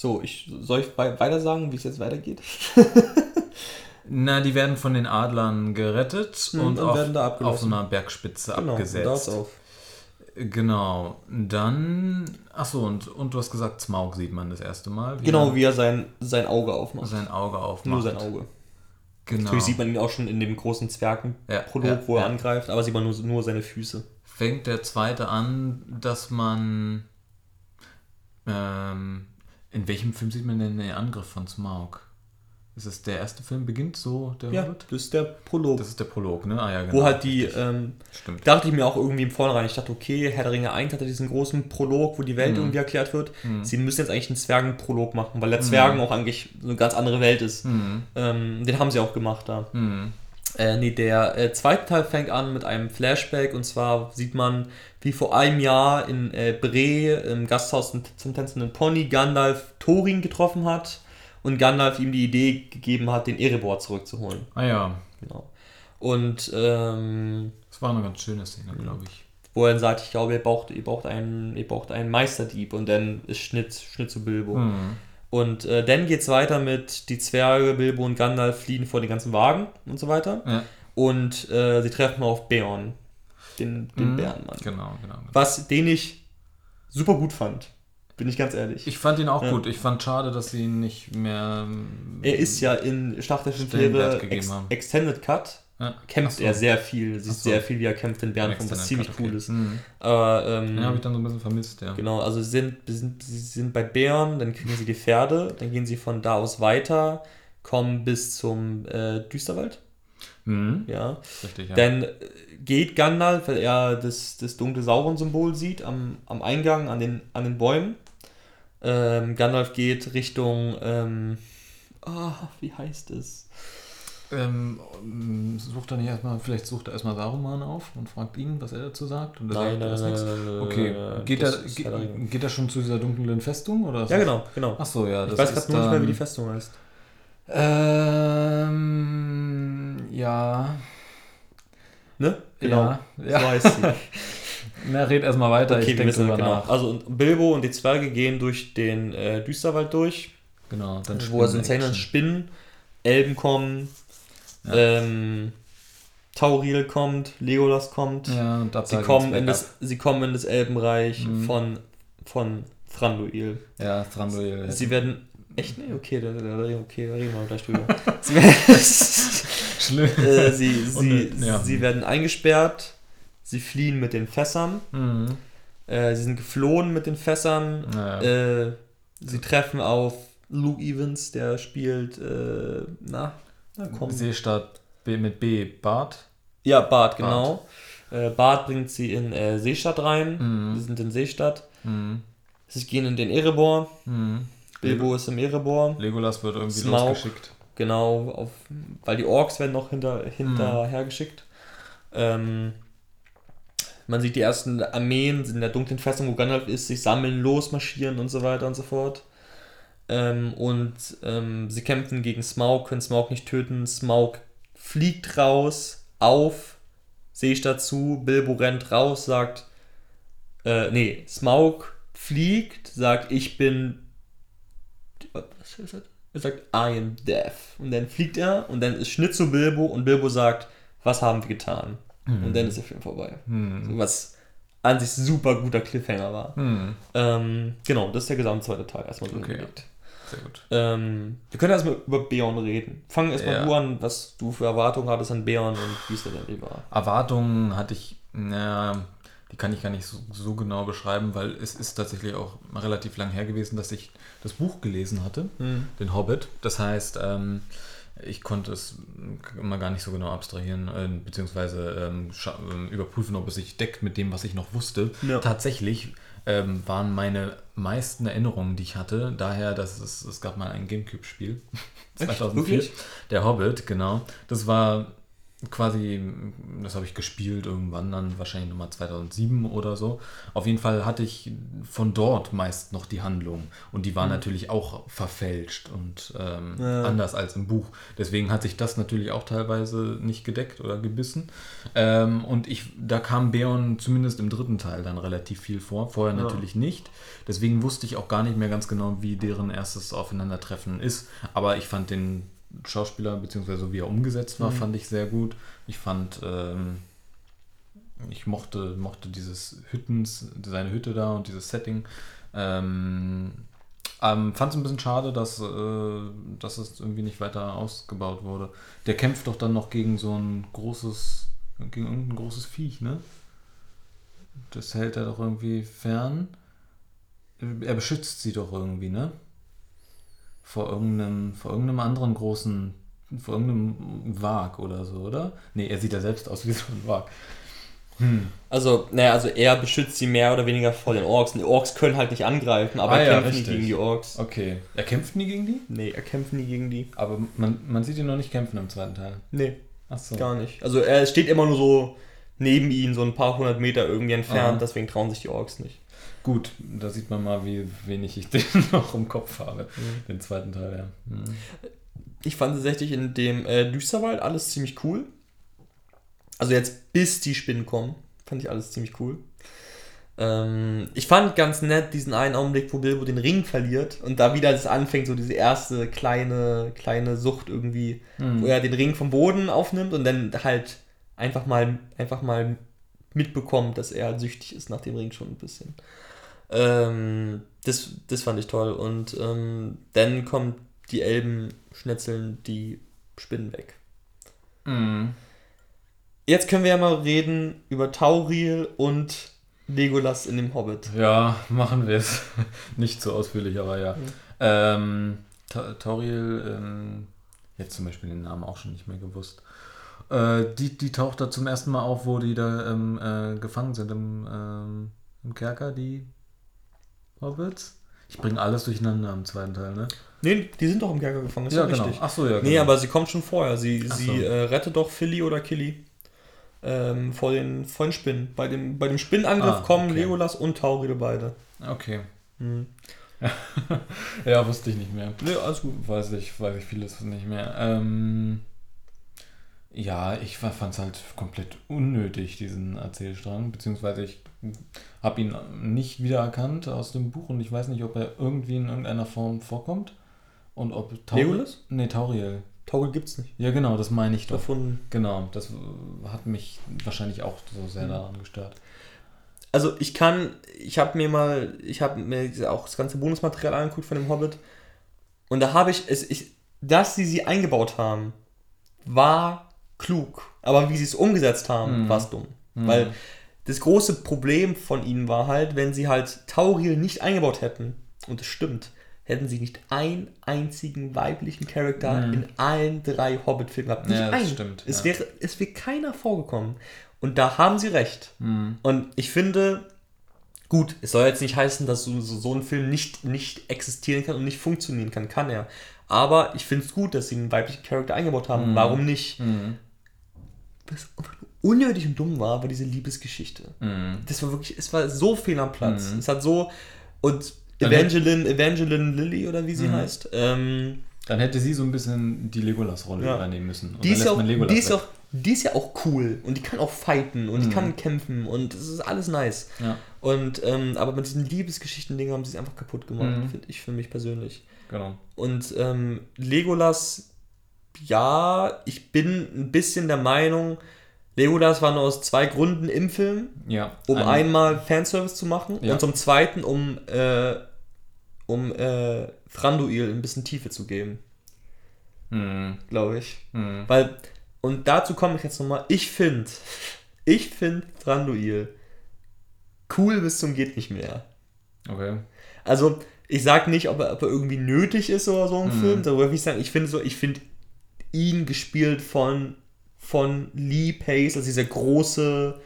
So, ich soll ich weiter sagen, wie es jetzt weitergeht? Na, die werden von den Adlern gerettet Mhm, und, und auf, auf so einer Bergspitze Genau, abgesetzt. da ist auf. Genau. Dann. Achso, und, und du hast gesagt, Smaug sieht man das erste Mal. Genau, er wie er sein, sein Auge aufmacht. sein Auge aufmacht. Nur sein Auge. Genau. Natürlich sieht man ihn auch schon in dem großen Zwergenprolog, Ja, ja, wo er ja. angreift, aber sieht man nur, nur seine Füße. Fängt der zweite an, dass man. Ähm, in welchem Film sieht man denn den Angriff von Smaug? Ist es der erste Film? Beginnt so der Ja, Hobbit? das ist der Prolog. Das ist der Prolog, ne? Ah ja, genau. wo halt die, richtig. ähm, Stimmt. dachte ich mir auch irgendwie im Vornherein, ich dachte, okay, Herr der Ringe 1 hatte diesen großen Prolog, wo die Mhm. Welt irgendwie erklärt wird. Sie müssen jetzt eigentlich einen Zwergenprolog machen, weil der Zwergen auch eigentlich so eine ganz andere Welt ist. Mhm. Ähm, den haben sie auch gemacht da. Mhm. Äh, nee, der äh, zweite Teil fängt an mit einem Flashback und zwar sieht man, wie vor einem Jahr in äh, Bre im Gasthaus zum- tänzenden Pony Gandalf Thorin getroffen hat und Gandalf ihm die Idee gegeben hat, den Erebor zurückzuholen. Ah ja, Genau. Und ähm, das war eine ganz schöne Szene, Mhm. glaube ich. wo er dann sagt, ich glaube, ihr braucht, ihr braucht einen, ihr braucht einen Meisterdieb und dann ist Schnitt, Schnitt zu Bilbo. Mhm. Und äh, dann geht's weiter mit die Zwerge, Bilbo und Gandalf fliehen vor den ganzen Wagen und so weiter. Ja. Und äh, sie treffen auf Beorn, den, den Mhm. Bärenmann. Genau, genau. genau. Was, den ich super gut fand, bin ich ganz ehrlich. Ich fand ihn auch Ja. gut. Ich fand schade, dass sie ihn nicht mehr. er ist ja in Schlacht der Schiffe Ex haben. Extended Cut. Ja. Kämpft so. er sehr viel, sieht so. sehr viel, wie er kämpft in Bärenform, was ziemlich cool okay. ist. Mhm. Aber ähm, Den habe ich dann so ein bisschen vermisst, ja. Genau, also sie sind, sind, sie sind bei Bären, dann kriegen sie die Pferde, dann gehen sie von da aus weiter, kommen bis zum äh, Düsterwald. Mhm. Ja. Richtig, ja. Dann äh, geht Gandalf, weil er das, das dunkle Sauron-Symbol sieht am, am Eingang, an den, an den Bäumen. Ähm, Gandalf geht Richtung, ähm, ah, wie heißt es? Ähm, ähm, sucht er nicht erstmal, vielleicht sucht er erstmal Saruman auf und fragt ihn, was er dazu sagt. Und er Nein, sagt, er nein, nein, nichts. nein, Okay, geht das er, ist ge Herr der Ringe. geht er schon zu dieser dunklen Festung? Oder Ja, genau, genau. Ach so, ja. ich weiß gerade nur nicht mehr, wie die Festung heißt. Ähm, ja. Ne? Genau. Ja, So ja. heißt sie. Na, red erstmal weiter, Okay, ich wir denke drüber genau. nach. Also Bilbo und die Zwerge gehen durch den äh, Düsterwald durch, Genau, dann wo in Spinnen- Zähnen Spinnen, Elben kommen, Ja. ähm, Tauril kommt, Legolas kommt. Ja, und sie, kommen in das, sie kommen in das Elbenreich Mhm. von, von Thranduil. Ja, Thranduil. Sie werden. Echt? Nee, okay, da, da, okay, da reden wir gleich drüber. Schlimm. äh, sie, sie, Und, ja. sie werden eingesperrt, sie fliehen mit den Fässern, Mhm. äh, sie sind geflohen mit den Fässern, Naja. Äh, sie treffen auf Luke Evans, der spielt, äh, na. Seestadt B mit B, Bart. Ja, Bart, genau. Äh, Bart bringt sie in äh, Seestadt rein. Mhm. Sie sind in Seestadt. Mhm. Sie gehen in den Erebor. Mhm. Bilbo ist im Erebor. Legolas wird irgendwie Smaug. losgeschickt. Genau, auf, weil die Orks werden noch hinter, hinterher geschickt. Ähm, man sieht die ersten Armeen in der dunklen Festung, wo Gandalf ist, sich sammeln, losmarschieren und so weiter und so fort. Ähm, und ähm, sie kämpfen gegen Smaug, können Smaug nicht töten. Smaug fliegt raus, auf, Seestadt zu, Bilbo rennt raus, sagt, äh, nee, Smaug fliegt, sagt, ich bin was ist das? Er sagt, I am death. Und dann fliegt er und dann ist Schnitt zu Bilbo und Bilbo sagt, was haben wir getan? Und dann ist der Film vorbei. Mhm. So, was an sich super guter Cliffhanger war. Mhm. Ähm, genau, das ist der gesamte zweite Teil erstmal so Okay. Sehr gut. Ähm, wir können erstmal über Beorn reden. Fangen erstmal Ja. du an, was du für Erwartungen hattest an Beorn und wie es denn war. Erwartungen hatte ich, naja, die kann ich gar nicht so, so genau beschreiben, weil es ist tatsächlich auch relativ lang her gewesen, dass ich das Buch gelesen hatte, den Hobbit. Das heißt, ähm, ich konnte es immer gar nicht so genau abstrahieren, äh, beziehungsweise ähm, ähm, überprüfen, ob es sich deckt mit dem, was ich noch wusste. Ja. Tatsächlich ähm, waren meine meisten Erinnerungen, die ich hatte, daher, dass es, es gab mal ein Gamecube-Spiel, 2004, Wirklich? der Hobbit, genau. Das war quasi, das habe ich gespielt irgendwann dann, wahrscheinlich nochmal 2007 oder so. Auf jeden Fall hatte ich von dort meist noch die Handlung. Und die war mhm. natürlich auch verfälscht und ähm, ja. anders als im Buch. Deswegen hat sich das natürlich auch teilweise nicht gedeckt oder gebissen. Ähm, und ich, da kam Beon zumindest im dritten Teil dann relativ viel vor, vorher ja. natürlich nicht. Deswegen wusste ich auch gar nicht mehr ganz genau, wie deren erstes Aufeinandertreffen ist. Aber ich fand den Schauspieler, beziehungsweise wie er umgesetzt war, mhm. fand ich sehr gut. Ich fand, ähm, ich mochte, mochte dieses Hüttens, seine Hütte da und dieses Setting. Ähm, ähm, fand es ein bisschen schade, dass, äh, dass es irgendwie nicht weiter ausgebaut wurde. Der kämpft doch dann noch gegen so ein großes, gegen irgendein großes Viech, ne? Das hält er doch irgendwie fern. Er beschützt sie doch irgendwie, ne? Vor irgendeinem, vor irgendeinem anderen großen, vor irgendeinem Wag oder so, oder? Nee, er sieht ja selbst aus wie so ein Wag. Hm. Also, naja, also er beschützt sie mehr oder weniger vor den Orks. die Orks können halt nicht angreifen, aber ah, er kämpft ja, nie gegen die Orks. Okay. Er kämpft nie gegen die? Nee, er kämpft nie gegen die. Aber man, man sieht ihn noch nicht kämpfen im zweiten Teil. Nee. Ach so. Gar nicht. Also er steht immer nur so neben ihnen, so ein paar hundert Meter irgendwie entfernt, Aha. deswegen trauen sich die Orks nicht. Gut, da sieht man mal, wie wenig ich den noch im Kopf habe. Mhm. Den zweiten Teil, ja. Mhm. Ich fand tatsächlich in dem äh, Düsterwald alles ziemlich cool. Also jetzt bis die Spinnen kommen, fand ich alles ziemlich cool. Ähm, ich fand ganz nett diesen einen Augenblick, wo Bilbo den Ring verliert und da wieder das anfängt, so diese erste kleine, kleine Sucht irgendwie, mhm. wo er den Ring vom Boden aufnimmt und dann halt einfach mal, einfach mal mitbekommt, dass er süchtig ist nach dem Ring schon ein bisschen. Ähm, das, das fand ich toll. Und ähm, dann kommt die Elben schnetzeln die Spinnen weg. Mhm. Jetzt können wir ja mal reden über Tauriel und Legolas in dem Hobbit. Ja, machen wir es. Nicht so ausführlich, aber ja. Mhm. Ähm, Ta Tauriel, ähm, jetzt zum Beispiel den Namen auch schon nicht mehr gewusst. Äh, die, die taucht da zum ersten Mal auf, wo die da ähm, äh, gefangen sind im, ähm, im Kerker, die Hobbits? Ich bringe alles durcheinander im zweiten Teil, ne? Nee, die sind doch im Kerker gefangen, ist ja, genau. richtig. Ach so, ja, genau. Nee, aber sie kommt schon vorher. Sie, sie so. äh, rettet doch Philly oder Killy ähm, vor, den, vor den Spinnen. Bei dem, bei dem Spinnenangriff ah, kommen okay. Legolas und Tauride beide. Okay. Hm. ja, wusste ich nicht mehr. Nee, alles gut. Weiß ich, weiß ich vieles nicht mehr. Ähm, ja, ich fand es halt komplett unnötig, diesen Erzählstrang. Beziehungsweise ich habe ihn nicht wiedererkannt aus dem Buch und ich weiß nicht, ob er irgendwie in irgendeiner Form vorkommt. Und ob Tauriel. Nee, Tauriel. Tauriel gibt's nicht. Ja, genau, das meine ich doch. Davon. Genau, das hat mich wahrscheinlich auch so sehr mhm. daran gestört. Also ich kann, ich habe mir mal, ich habe mir auch das ganze Bonusmaterial angeguckt von dem Hobbit und da habe ich es, ich, dass sie sie eingebaut haben, war klug. Aber wie sie es umgesetzt haben, mhm. war es dumm. Mhm. Weil das große Problem von ihnen war halt, wenn sie halt Tauriel nicht eingebaut hätten, und es stimmt, hätten sie nicht einen einzigen weiblichen Charakter mhm. in allen drei Hobbit-Filmen gehabt. Nicht ja, einen. Stimmt, es, ja. wäre, es wäre keiner vorgekommen. Und da haben sie recht. Mhm. Und ich finde, gut, es soll jetzt nicht heißen, dass so, so, so ein Film nicht, nicht existieren kann und nicht funktionieren kann. Kann er. Aber ich finde es gut, dass sie einen weiblichen Charakter eingebaut haben. Mhm. Warum nicht? Mhm. Was unnötig und dumm war, war diese Liebesgeschichte. Mhm. Das war wirklich, es war so fehl am Platz. Mhm. Es hat so, und Evangeline, Evangeline Lilly oder wie sie mhm. heißt. Ähm, dann hätte sie so ein bisschen die Legolas-Rolle ja. übernehmen müssen. Und die ist, ja auch, die, ist auch, die ist ja auch cool und die kann auch fighten und die mhm. kann kämpfen und es ist alles nice. Ja. Und ähm, aber mit diesen Liebesgeschichten-Dingen haben sie es einfach kaputt gemacht, mhm. finde ich für mich persönlich. Genau. Und ähm, Legolas, ja, ich bin ein bisschen der Meinung, Legolas war nur aus zwei Gründen im Film. Ja. Um ein einmal Fanservice zu machen ja. und zum zweiten, um, äh, um äh, Thranduil ein bisschen Tiefe zu geben. Mhm. Glaube ich. Mhm. Weil, und dazu komme ich jetzt nochmal, ich finde, ich finde Thranduil cool bis zum geht nicht mehr. Okay. Also, ich sag nicht, ob er, ob er irgendwie nötig ist oder so im mhm. Film, aber ich sagen, ich finde so, ich finde ihn gespielt von von Lee Pace, also dieser große,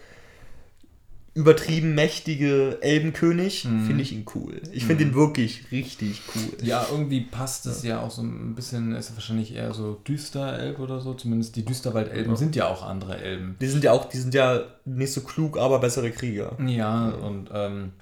übertrieben mächtige Elbenkönig, mhm. finde ich ihn cool. Ich finde mhm. ihn wirklich richtig cool. Ja, irgendwie passt es ja. ja auch so ein bisschen, ist wahrscheinlich eher so düster Elb oder so. Zumindest die Düsterwald-Elben ja. sind ja auch andere Elben. Die sind ja auch, die sind ja nicht so klug, aber bessere Krieger. Ja, ja. und ähm,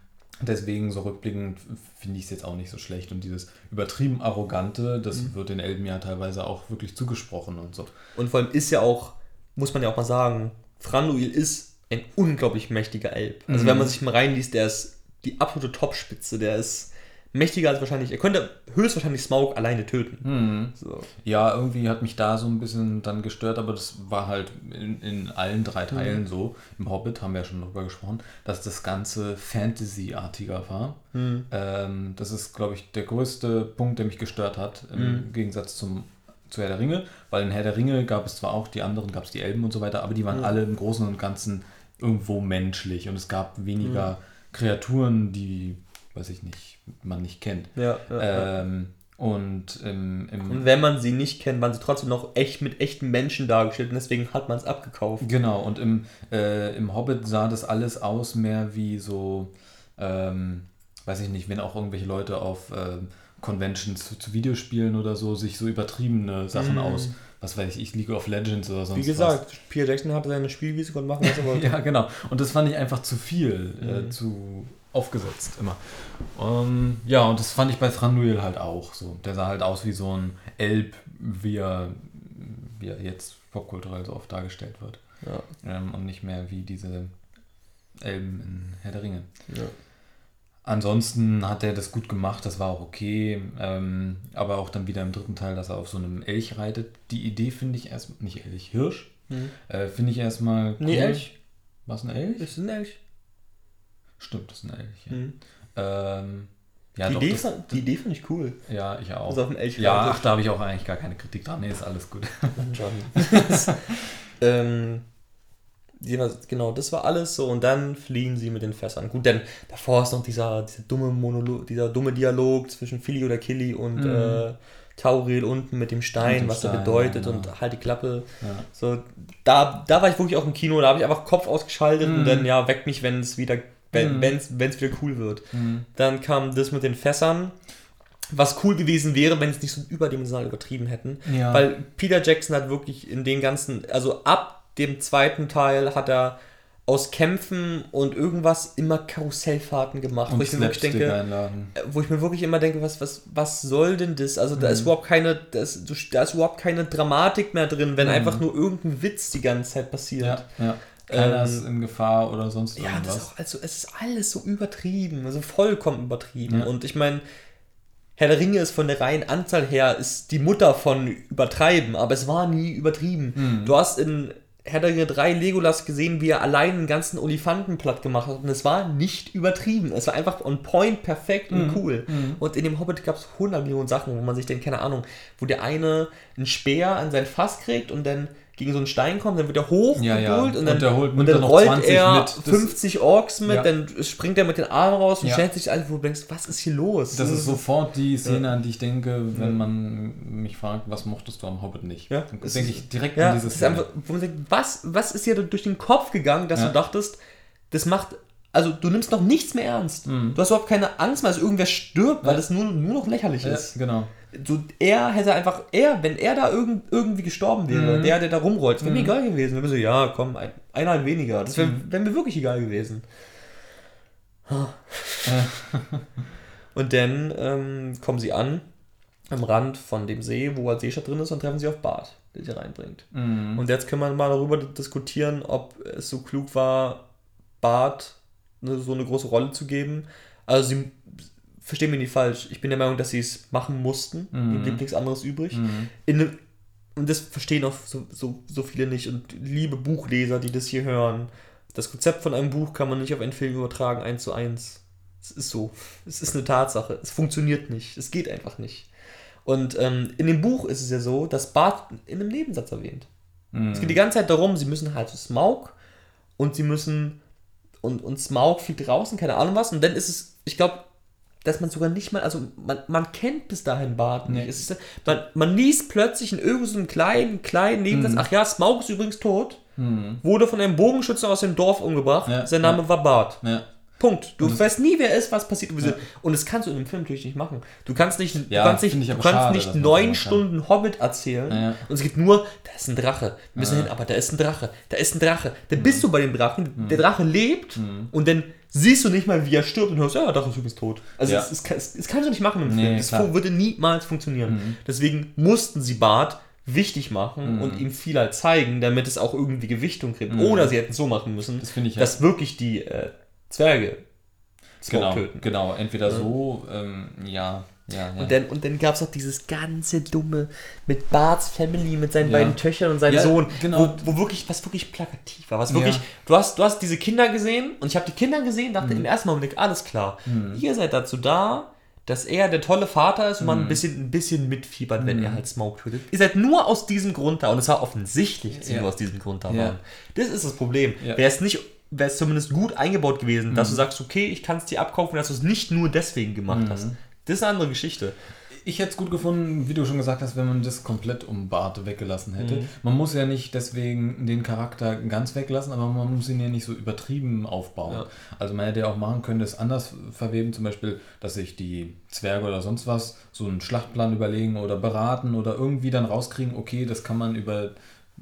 deswegen so rückblickend finde ich es jetzt auch nicht so schlecht. Und dieses übertrieben Arrogante, das mhm. wird den Elben ja teilweise auch wirklich zugesprochen und so. Und vor allem ist ja auch, muss man ja auch mal sagen, Franduil ist ein unglaublich mächtiger Elb. Also mhm. wenn man sich mal reinliest, der ist die absolute Topspitze. Der ist mächtiger als wahrscheinlich. Er könnte höchstwahrscheinlich Smaug alleine töten. Mhm. So. Ja, irgendwie hat mich da so ein bisschen dann gestört, aber das war halt in, in allen drei Teilen mhm. so. Im Hobbit haben wir ja schon darüber gesprochen, dass das Ganze Fantasy-artiger war. Mhm. Ähm, das ist, glaube ich, der größte Punkt, der mich gestört hat, im mhm. Gegensatz zum zu Herr der Ringe, weil in Herr der Ringe gab es zwar auch die anderen, gab es die Elben und so weiter, aber die waren mhm. alle im Großen und Ganzen irgendwo menschlich und es gab weniger mhm. Kreaturen, die, weiß ich nicht, man nicht kennt. Ja, ja, ähm, und, im, im und wenn man sie nicht kennt, waren sie trotzdem noch echt mit echten Menschen dargestellt und deswegen hat man es abgekauft. Genau, und im, äh, im Hobbit sah das alles aus mehr wie so, ähm, weiß ich nicht, wenn auch irgendwelche Leute auf äh, Conventions zu, zu, Videospielen oder so sich so übertriebene Sachen mm. aus was weiß ich, League of Legends oder sonst was. Wie gesagt, was. Pierre Jackson hatte seine Spielwiese und machen, was er wollte. ja, genau. Und das fand ich einfach zu viel, äh, mhm. äh, zu aufgesetzt immer. Um, ja, und das fand ich bei Thranduil halt auch so. Der sah halt aus wie so ein Elb, wie er, wie er jetzt popkulturell so oft dargestellt wird. Ja. Ähm, und nicht mehr wie diese Elben in Herr der Ringe. Ja. Ansonsten hat er das gut gemacht, das war auch okay. Ähm, aber auch dann wieder im dritten Teil, dass er auf so einem Elch reitet. Die Idee finde ich erstmal, nicht Elch, Hirsch, mhm. äh, finde ich erstmal cool. Nee, Elch. Was, ein Elch? Das ist ein Elch. Stimmt, das ist ein Elch, ja. Mhm. Ähm, ja, die, doch, Idee, das, die Idee finde ich cool. Ja, ich auch. Also auf dem Elch ja, ach, da habe ich auch eigentlich gar keine Kritik dran. Nee, ist alles gut. ähm, genau, das war alles so und dann fliehen sie mit den Fässern. Gut, denn davor ist noch dieser, dieser dumme Monolog, dieser dumme Dialog zwischen Philly oder Killy und mhm. äh, Tauril unten mit dem Stein, mit was Stein, er bedeutet ja, genau. und halt die Klappe. Ja. So, da, da war ich wirklich auch im Kino, da habe ich einfach Kopf ausgeschaltet mhm. und dann ja, weckt mich, wenn es wieder, wenn mhm. es wieder cool wird. Mhm. Dann kam das mit den Fässern. Was cool gewesen wäre, wenn es nicht so überdimensional übertrieben hätten. Ja. Weil Peter Jackson hat wirklich in den ganzen, also ab dem zweiten Teil hat er aus Kämpfen und irgendwas immer Karussellfahrten gemacht, wo ich, mir wirklich denke, äh, wo ich mir wirklich immer denke, was, was, was soll denn das? Also da ist mhm. überhaupt keine, da ist, da ist überhaupt keine Dramatik mehr drin, wenn mhm. einfach nur irgendein Witz die ganze Zeit passiert. Ja, ja. Keiner ähm, ist in Gefahr oder sonst irgendwas. Ja, das ist auch, also es ist alles so übertrieben, also vollkommen übertrieben. Ja. Und ich meine, Herr der Ringe ist von der reinen Anzahl her ist die Mutter von übertreiben, aber es war nie übertrieben. Mhm. Du hast in Herr der Ringe 3 Legolas gesehen, wie er allein einen ganzen Olifanten platt gemacht hat. Und es war nicht übertrieben. Es war einfach on point, perfekt und mhm. cool. Mhm. Und in dem Hobbit gab es 100 Millionen Sachen, wo man sich denkt, keine Ahnung, wo der eine einen Speer an sein Fass kriegt und dann gegen so einen Stein kommt, dann wird er hochgeholt ja, ja. und dann, und, und dann rollt er mit. 50 Orks mit, ja. dann springt er mit den Armen raus und stellt sich alles, wo du denkst, was ist hier los? Das ist sofort die Szene, an die ich denke, wenn man mich fragt, was mochtest du am Hobbit nicht? Ja. Dann denke ich direkt an diese Szene. Einfach, was, was ist dir durch den Kopf gegangen, dass du dachtest, das macht also du nimmst noch nichts mehr ernst. Mhm. Du hast überhaupt keine Angst mehr, dass irgendwer stirbt, weil das nur, nur noch lächerlich ja, ist. Genau so, er hätte einfach, er, wenn er da irgend, irgendwie gestorben wäre, mhm. der, der da rumrollt, wäre mhm. mir egal gewesen. Wenn wir so, ja, komm, ein, einer weniger. Das wäre mhm. wär mir wirklich egal gewesen. und dann ähm, kommen sie an am Rand von dem See, wo halt Seestadt drin ist, und treffen sie auf Bart, der sie reinbringt. Mhm. Und jetzt können wir mal darüber diskutieren, ob es so klug war, Bart ne, so eine große Rolle zu geben. Also sie verstehe mich nicht falsch, ich bin der Meinung, dass sie es machen mussten. Mhm. Ihnen blieb nichts anderes übrig. Mhm. In, und das verstehen auch so, so, so viele nicht. Und liebe Buchleser, die das hier hören, das Konzept von einem Buch kann man nicht auf einen Film übertragen, eins zu eins. Es ist so. Es ist eine Tatsache. Es funktioniert nicht. Es geht einfach nicht. Und ähm, in dem Buch ist es ja so, dass Bart in einem Nebensatz erwähnt. Mhm. Es geht die ganze Zeit darum, sie müssen halt zu Smaug und sie müssen und, und Smaug fliegt draußen, keine Ahnung was. Und dann ist es, ich glaube, dass man sogar nicht mal, also man, man kennt bis dahin Bart nicht. Nee. Ist, man, man liest plötzlich in irgendeinem kleinen, kleinen Nebensatz, mhm. ach ja, Smaug ist übrigens tot. wurde von einem Bogenschützen aus dem Dorf umgebracht. Ja, Sein Name ja. war Bart. Ja. Punkt. Du weißt nie, wer ist, was passiert. Ja. Und das kannst du in einem Film natürlich nicht machen. Du kannst nicht, Ja, du kannst nicht, du kannst schade, nicht neun Stunden Hobbit erzählen. Ja. Und es geht nur, da ist ein Drache. Wir müssen hin, aber da ist ein Drache. Da ist ein Drache. Dann bist du bei dem Drachen. Mhm. Der Drache lebt und dann siehst du nicht mal, wie er stirbt und hörst, ja, Drache ist übrigens tot. Also Ja. kann- es, es kannst du nicht machen im Nee, Film. Das klar. Mhm. würde niemals funktionieren. Deswegen mussten sie Bart wichtig machen Mhm. und ihm viel halt zeigen, damit es auch irgendwie Gewichtung kriegt. Oder sie hätten es so machen müssen, Das finde ich ja- dass wirklich die äh, Zwerge Genau, töten. genau. Entweder so, ähm, ja, ja, ja. Und dann, und dann gab es noch dieses ganze Dumme mit Barts Family, mit seinen Ja. beiden Töchtern und seinem Ja, Sohn, genau. wo, wo wirklich, was wirklich plakativ war. Was wirklich, du, hast, du hast diese Kinder gesehen und ich habe die Kinder gesehen, Mhm. dachte im ersten Moment, alles klar. Ihr seid dazu da, dass er der tolle Vater ist und Mhm. man ein bisschen, ein bisschen mitfiebert, wenn er halt Smaug tötet. Ihr seid nur aus diesem Grund da und es war offensichtlich, dass sie Ja. nur aus diesem Grund da Ja. waren. Das ist das Problem. Ja. Wäre es nicht wäre es zumindest gut eingebaut gewesen, Mhm. dass du sagst, okay, ich kann es dir abkaufen, dass du es nicht nur deswegen gemacht Mhm. hast. Das ist eine andere Geschichte. Ich hätte es gut gefunden, wie du schon gesagt hast, wenn man das komplett um Bart weggelassen hätte. Man muss ja nicht deswegen den Charakter ganz weglassen, aber man muss ihn ja nicht so übertrieben aufbauen. Ja. Also man hätte ja auch machen können, das anders verweben, zum Beispiel, dass sich die Zwerge oder sonst was so einen Schlachtplan überlegen oder beraten oder irgendwie dann rauskriegen, okay, das kann man über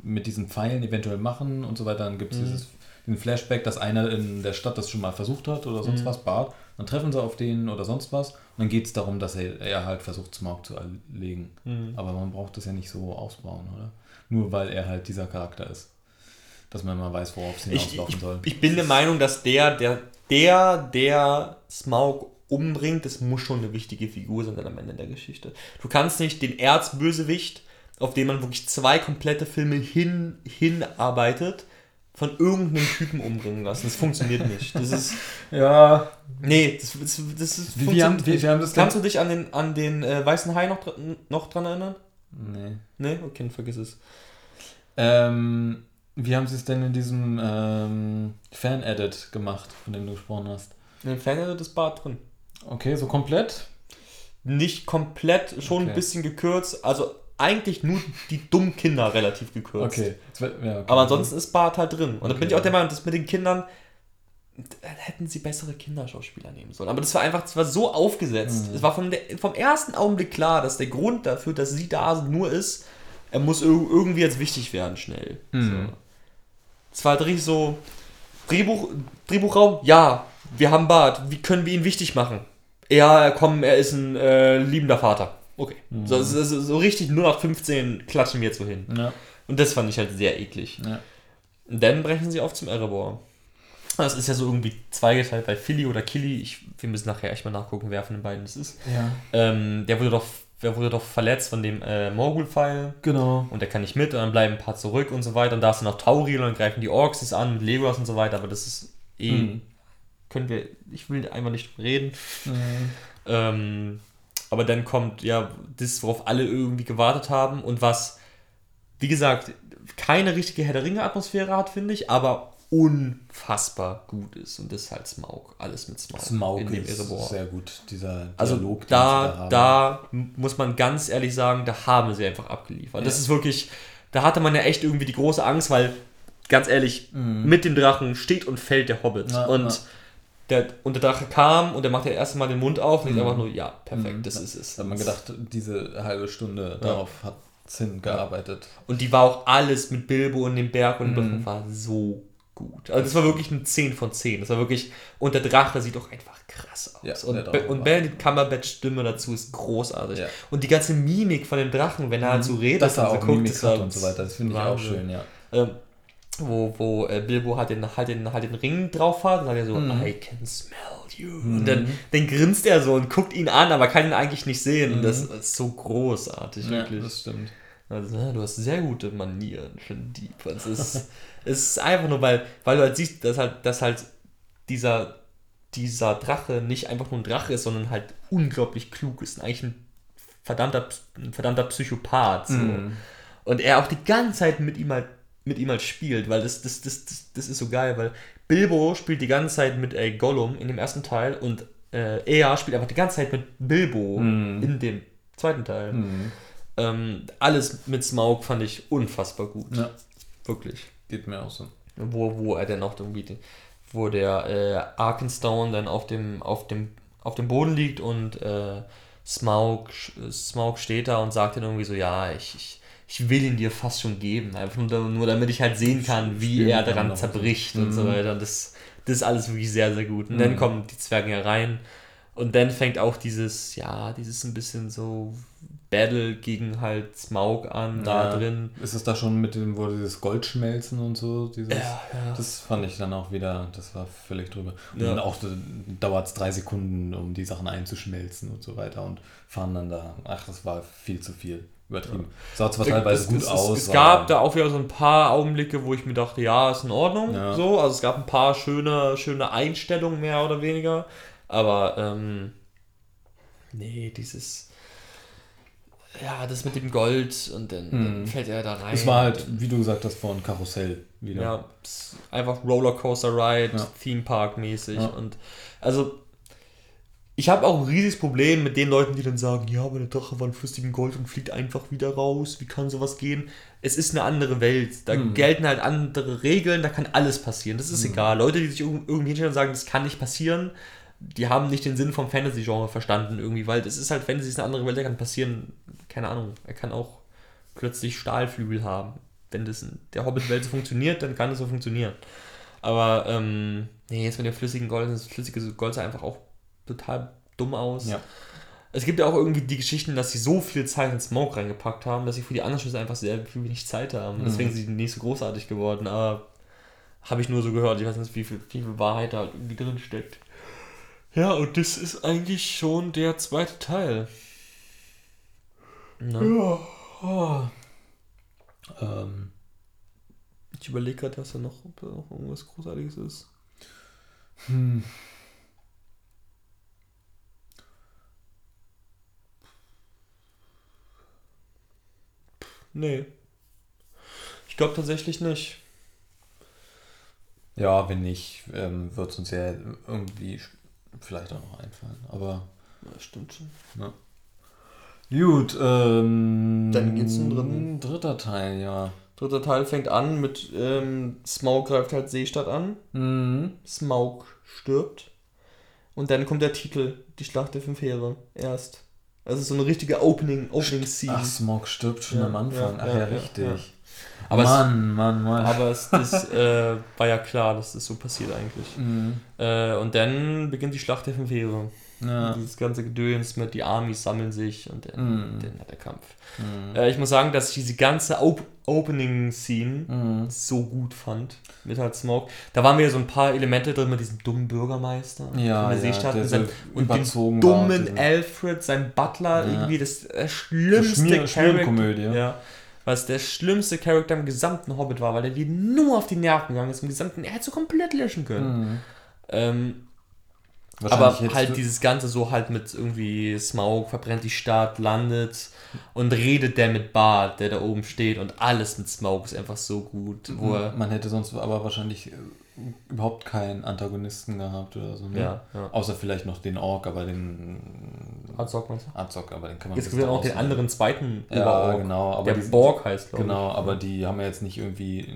mit diesen Pfeilen eventuell machen und so weiter. Dann gibt es dieses den Flashback, dass einer in der Stadt das schon mal versucht hat oder sonst was, Bart. Dann treffen sie auf den oder sonst was. Dann geht es darum, dass er, er halt versucht, Smaug zu erlegen. Aber man braucht das ja nicht so ausbauen, oder? Nur weil er halt dieser Charakter ist. Dass man mal weiß, worauf es Ich, hinauslaufen ich, soll. ich bin der Meinung, dass der, der, der, der Smaug umbringt, das muss schon eine wichtige Figur sein dann am Ende der Geschichte. Du kannst nicht den Erzbösewicht, auf den man wirklich zwei komplette Filme hin, hinarbeitet, von irgendeinem Typen umbringen lassen. Das funktioniert nicht. Das ist. ja, Nee, das, das, das ist. Wie- wie haben- nicht. wie haben das Kannst du dich an den, an den äh, weißen Hai noch, noch dran erinnern? nee. Nee? Okay, vergiss es. Ähm, wie haben sie es denn in diesem ähm, Fan-Edit gemacht, von dem du gesprochen hast? In dem Fan das Bart drin. Okay, so komplett? nicht komplett, schon Okay. ein bisschen gekürzt. Also eigentlich nur die dummen Kinder relativ gekürzt. Okay. Ja, okay. Aber ansonsten ist Bart halt drin. Und da Okay. bin ich auch der Meinung, dass mit den Kindern hätten sie bessere Kinderschauspieler nehmen sollen. Aber das war einfach, das war so aufgesetzt. Mhm. Es war vom, vom ersten Augenblick klar, dass der Grund dafür, dass sie da sind, nur ist, er muss ir- irgendwie jetzt wichtig werden, schnell. Mhm. So. Es war halt richtig so, Drehbuch, Drehbuchraum, ja, wir haben Bart, wie können wir ihn wichtig machen? Ja, komm, er ist ein äh, liebender Vater. Okay. So, so, so, so richtig 0 nach 15 klatschen wir jetzt so hin. Ja, Und das fand ich halt sehr eklig. ja. Und dann brechen sie auf zum Erebor. Das ist ja so irgendwie zweigeteilt bei Philly oder Killy. Ich, wir müssen nachher echt mal nachgucken, wer von den beiden das ist. ja. Ähm, der, wurde doch, der wurde doch verletzt von dem äh, Morgul-Pfeil. Genau. Und der kann nicht mit und dann bleiben ein paar zurück und so weiter. Und da ist dann noch Tauriel und dann greifen die Orks das an mit Legolas und so weiter. Aber das ist eh. Mhm. Können wir. Ich will einfach nicht reden. Mhm. Ähm, aber dann kommt ja das, worauf alle irgendwie gewartet haben und was, wie gesagt, keine richtige Herr der Ringe-Atmosphäre hat, finde ich, aber unfassbar gut ist. Und das ist halt Smaug. Alles mit Smaug. Smaug in dem ist Erebor. sehr gut, dieser Also Dialog, sie da, haben. da muss man ganz ehrlich sagen, da haben sie einfach abgeliefert. Das Ja. ist wirklich, da hatte man ja echt irgendwie die große Angst, weil, ganz ehrlich, mit dem Drachen steht und fällt der Hobbit. Mhm. Ja, und, ja. Der, und der Drache kam und der macht ja erst mal den Mund auf und ich einfach nur, ja, perfekt, das ist es. Da hat man gedacht, diese halbe Stunde darauf hat Zinn gearbeitet. Und die war auch alles mit Bilbo und dem Berg und Mhm. Drachen war so gut. Also das war wirklich ein 10 von 10. Das war wirklich, und der Drache sieht auch einfach krass aus. Ja, und, Drache und Benedict Cumberbatch Stimme dazu ist großartig. Ja. Und die ganze Mimik von dem Drachen, wenn er halt so redet Dass er und auch guckt, das und so weiter, das finde ich auch schön, ja. Ähm, wo wo äh, Bilbo halt den, halt, den, halt den Ring drauf hat, sagt er so, Mhm. I can smell you. Und dann, dann grinst er so und guckt ihn an, aber kann ihn eigentlich nicht sehen. Und das ist so großartig, Mhm. ja wirklich. das stimmt. Also, ja, du hast sehr gute Manieren, schon deep. Es ist, es ist einfach nur, weil, weil du halt siehst, dass halt, dass halt dieser, dieser Drache nicht einfach nur ein Drache ist, sondern halt unglaublich klug ist. Eigentlich ein verdammter, ein verdammter Psychopath. So. Mhm. Und er auch die ganze Zeit mit ihm halt, mit ihm halt spielt, weil das, das, das, das, das ist so geil, weil Bilbo spielt die ganze Zeit mit äh, Gollum in dem ersten Teil und äh, er spielt einfach die ganze Zeit mit Bilbo Mhm. in dem zweiten Teil. Mhm. Ähm, alles mit Smaug fand ich unfassbar gut. Ja. Wirklich. Geht mir auch so. Wo, wo er dann auch irgendwie, wo der äh, Arkenstone dann auf dem, auf dem, auf dem Boden liegt und äh, Smaug, Smaug steht da und sagt dann irgendwie so, ja, ich, ich, ich will ihn dir fast schon geben. Einfach nur, nur damit ich halt sehen kann, wie Spielen er daran zerbricht und mhm. so weiter. Und das, das ist alles wirklich sehr, sehr gut. Und mhm. dann kommen die Zwerge herein und dann fängt auch dieses, ja, dieses ein bisschen so Battle gegen halt Smaug an, ja. da drin. Ist es da schon mit dem, wo dieses Gold schmelzen und so? Dieses, ja, ja. Das fand ich dann auch wieder, das war völlig drüber. Und ja. dann auch dauert es drei Sekunden, um die Sachen einzuschmelzen und so weiter und fahren dann da. Ach, das war viel zu viel. Übertrieben. Ja. Sah zwar teilweise es, gut es, aus. Es gab da auch wieder so ein paar Augenblicke, wo ich mir dachte, ja, ist in Ordnung. Ja. So, also es gab ein paar schöne, schöne Einstellungen mehr oder weniger. Aber ähm, nee, dieses ja, das mit dem Gold und dann, hm. dann, fällt er da rein. Es war halt, wie du gesagt hast, vorhin Karussell wieder. Ja, einfach Rollercoaster Ride, ja. Theme Park mäßig. Ja. Und also, ich habe auch ein riesiges Problem mit den Leuten, die dann sagen, ja, aber der Drache war in flüssigem Gold und fliegt einfach wieder raus. Wie kann sowas gehen? Es ist eine andere Welt. Da hm. gelten halt andere Regeln, da kann alles passieren. Das ist hm. egal. Leute, die sich irgendwie hinstellen und sagen, das kann nicht passieren, die haben nicht den Sinn vom Fantasy-Genre verstanden irgendwie, weil es ist halt Fantasy, ist eine andere Welt, da kann passieren, keine Ahnung, er kann auch plötzlich Stahlflügel haben. Wenn das in der Hobbit-Welt so funktioniert, dann kann es so funktionieren. Aber, ähm, nee, jetzt mit dem flüssigen Gold, das flüssige Gold sah einfach auch total dumm aus. Ja. Es gibt ja auch irgendwie die Geschichten, dass sie so viel Zeit in Smoke reingepackt haben, dass sie für die anderen Schüsse einfach sehr wenig Zeit haben. Mhm. Deswegen sind sie nicht so großartig geworden, aber habe ich nur so gehört. Ich weiß nicht, wie viel, wie viel Wahrheit da irgendwie drin steckt. Ja, und das ist eigentlich schon der zweite Teil. Ne? Ja. Oh. Ähm. Ich überlege gerade, dass da noch, noch irgendwas Großartiges ist. Hm. Nee. Ich glaube tatsächlich nicht. Ja, wenn nicht, ähm, wird es uns ja irgendwie vielleicht auch noch einfallen. Aber. Ja, stimmt schon. Ja. Gut, ähm. Dann geht's zum dritten. Dritter Teil, ja. Dritter Teil fängt an mit ähm, Smaug greift halt Seestadt an. Mhm. Smaug stirbt. Und dann kommt der Titel, die Schlacht der fünf Heere. Erst. Also so eine richtige Opening, Opening Scene. Ach, Smaug stirbt schon ja, am Anfang. Ja, Ach ja, ja richtig. Aber Mann, es, Mann, Mann. Aber es das, äh, war ja klar, dass das so passiert eigentlich. Mhm. Äh, und dann beginnt die Schlacht der fünf Heere. Ja. Dieses ganze Gedöns mit die Armies sammeln sich und dann, mm. dann hat der Kampf. Mm. Äh, ich muss sagen, dass ich diese ganze Op Opening-Scene mm. so gut fand. Mit halt Smoke. Da waren wieder so ein paar Elemente drin mit diesem dummen Bürgermeister ja, von der ja, Seestadt und, sein, und dem dummen war, Alfred, sein Butler, ja. irgendwie das, das schlimmste Charakter. Ja was der schlimmste Charakter im gesamten Hobbit war, weil der die nur auf die Nerven gegangen ist, im gesamten, er hätte so komplett löschen können. Mhm. Ähm, aber halt dieses Ganze so halt mit irgendwie Smaug verbrennt die Stadt, landet und redet der mit Bart, der da oben steht und alles mit Smaug ist einfach so gut. Wo Man hätte sonst aber wahrscheinlich äh, überhaupt keinen Antagonisten gehabt oder so. Ne? Ja, ja. Außer vielleicht noch den Ork, aber den. Azog meinst du? Azog, aber den kann man Jetzt gibt auch den anderen zweiten Ja, genau. Aber der die, Borg heißt, glaube Genau, aber die haben ja jetzt nicht irgendwie